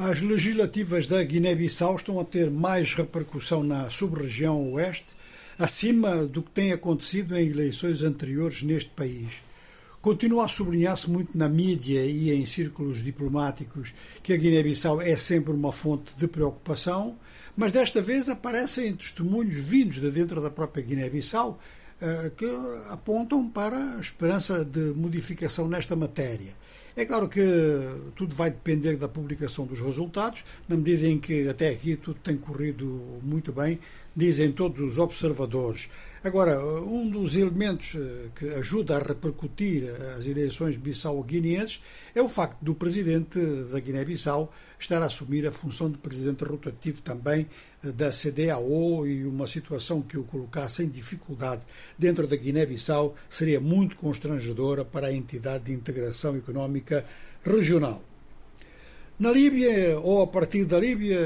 As legislativas da Guiné-Bissau estão a ter mais repercussão na sub-região oeste, acima do que tem acontecido em eleições anteriores neste país. Continua a sublinhar-se muito na mídia e em círculos diplomáticos que a Guiné-Bissau é sempre uma fonte de preocupação, mas desta vez aparecem testemunhos vindos de dentro da própria Guiné-Bissau eh, que apontam para a esperança de modificação nesta matéria. É claro que tudo vai depender da publicação dos resultados, na medida em que até aqui tudo tem corrido muito bem, dizem todos os observadores. Agora, um dos elementos eh, que ajuda a repercutir as eleições bissau-guineenses é o facto do presidente da Guiné-Bissau estar a assumir a função de presidente rotativo também eh, da CDAO e uma situação que o colocasse em dificuldade dentro da Guiné-Bissau seria muito constrangedora para a entidade de integração económica regional. Na Líbia, ou a partir da Líbia,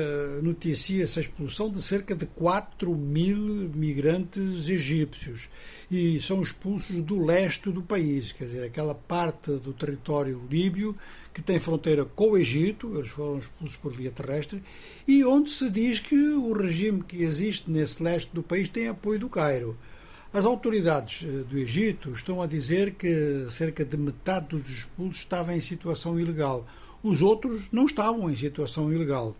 noticia-se a expulsão de cerca de 4 mil migrantes egípcios e são expulsos do leste do país, quer dizer, aquela parte do território líbio que tem fronteira com o Egito, eles foram expulsos por via terrestre, e onde se diz que o regime que existe nesse leste do país tem apoio do Cairo. As autoridades eh, do Egito estão a dizer que cerca de metade dos expulsos estava em situação ilegal os outros não estavam em situação ilegal.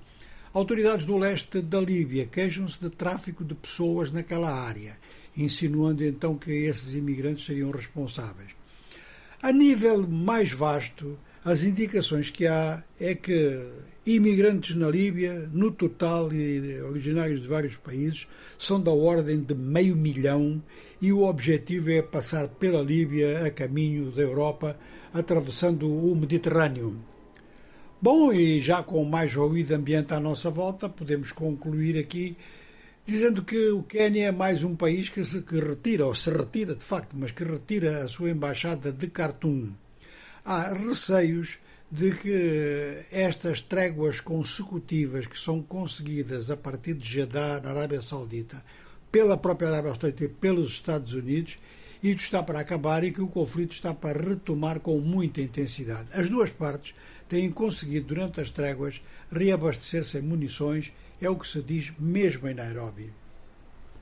Autoridades do leste da Líbia queixam-se de tráfico de pessoas naquela área, insinuando então que esses imigrantes seriam responsáveis. A nível mais vasto, as indicações que há é que imigrantes na Líbia, no total e originários de vários países, são da ordem de meio milhão e o objetivo é passar pela Líbia a caminho da Europa, atravessando o Mediterrâneo. Bom, e já com mais ruído ambiente à nossa volta, podemos concluir aqui dizendo que o Quênia é mais um país que se que retira, ou se retira de facto, mas que retira a sua embaixada de Khartoum. Há receios de que estas tréguas consecutivas que são conseguidas a partir de Jeddah, na Arábia Saudita, pela própria Arábia Saudita e pelos Estados Unidos, isto está para acabar e que o conflito está para retomar com muita intensidade. As duas partes têm conseguido, durante as tréguas, reabastecer-se em munições, é o que se diz mesmo em Nairobi.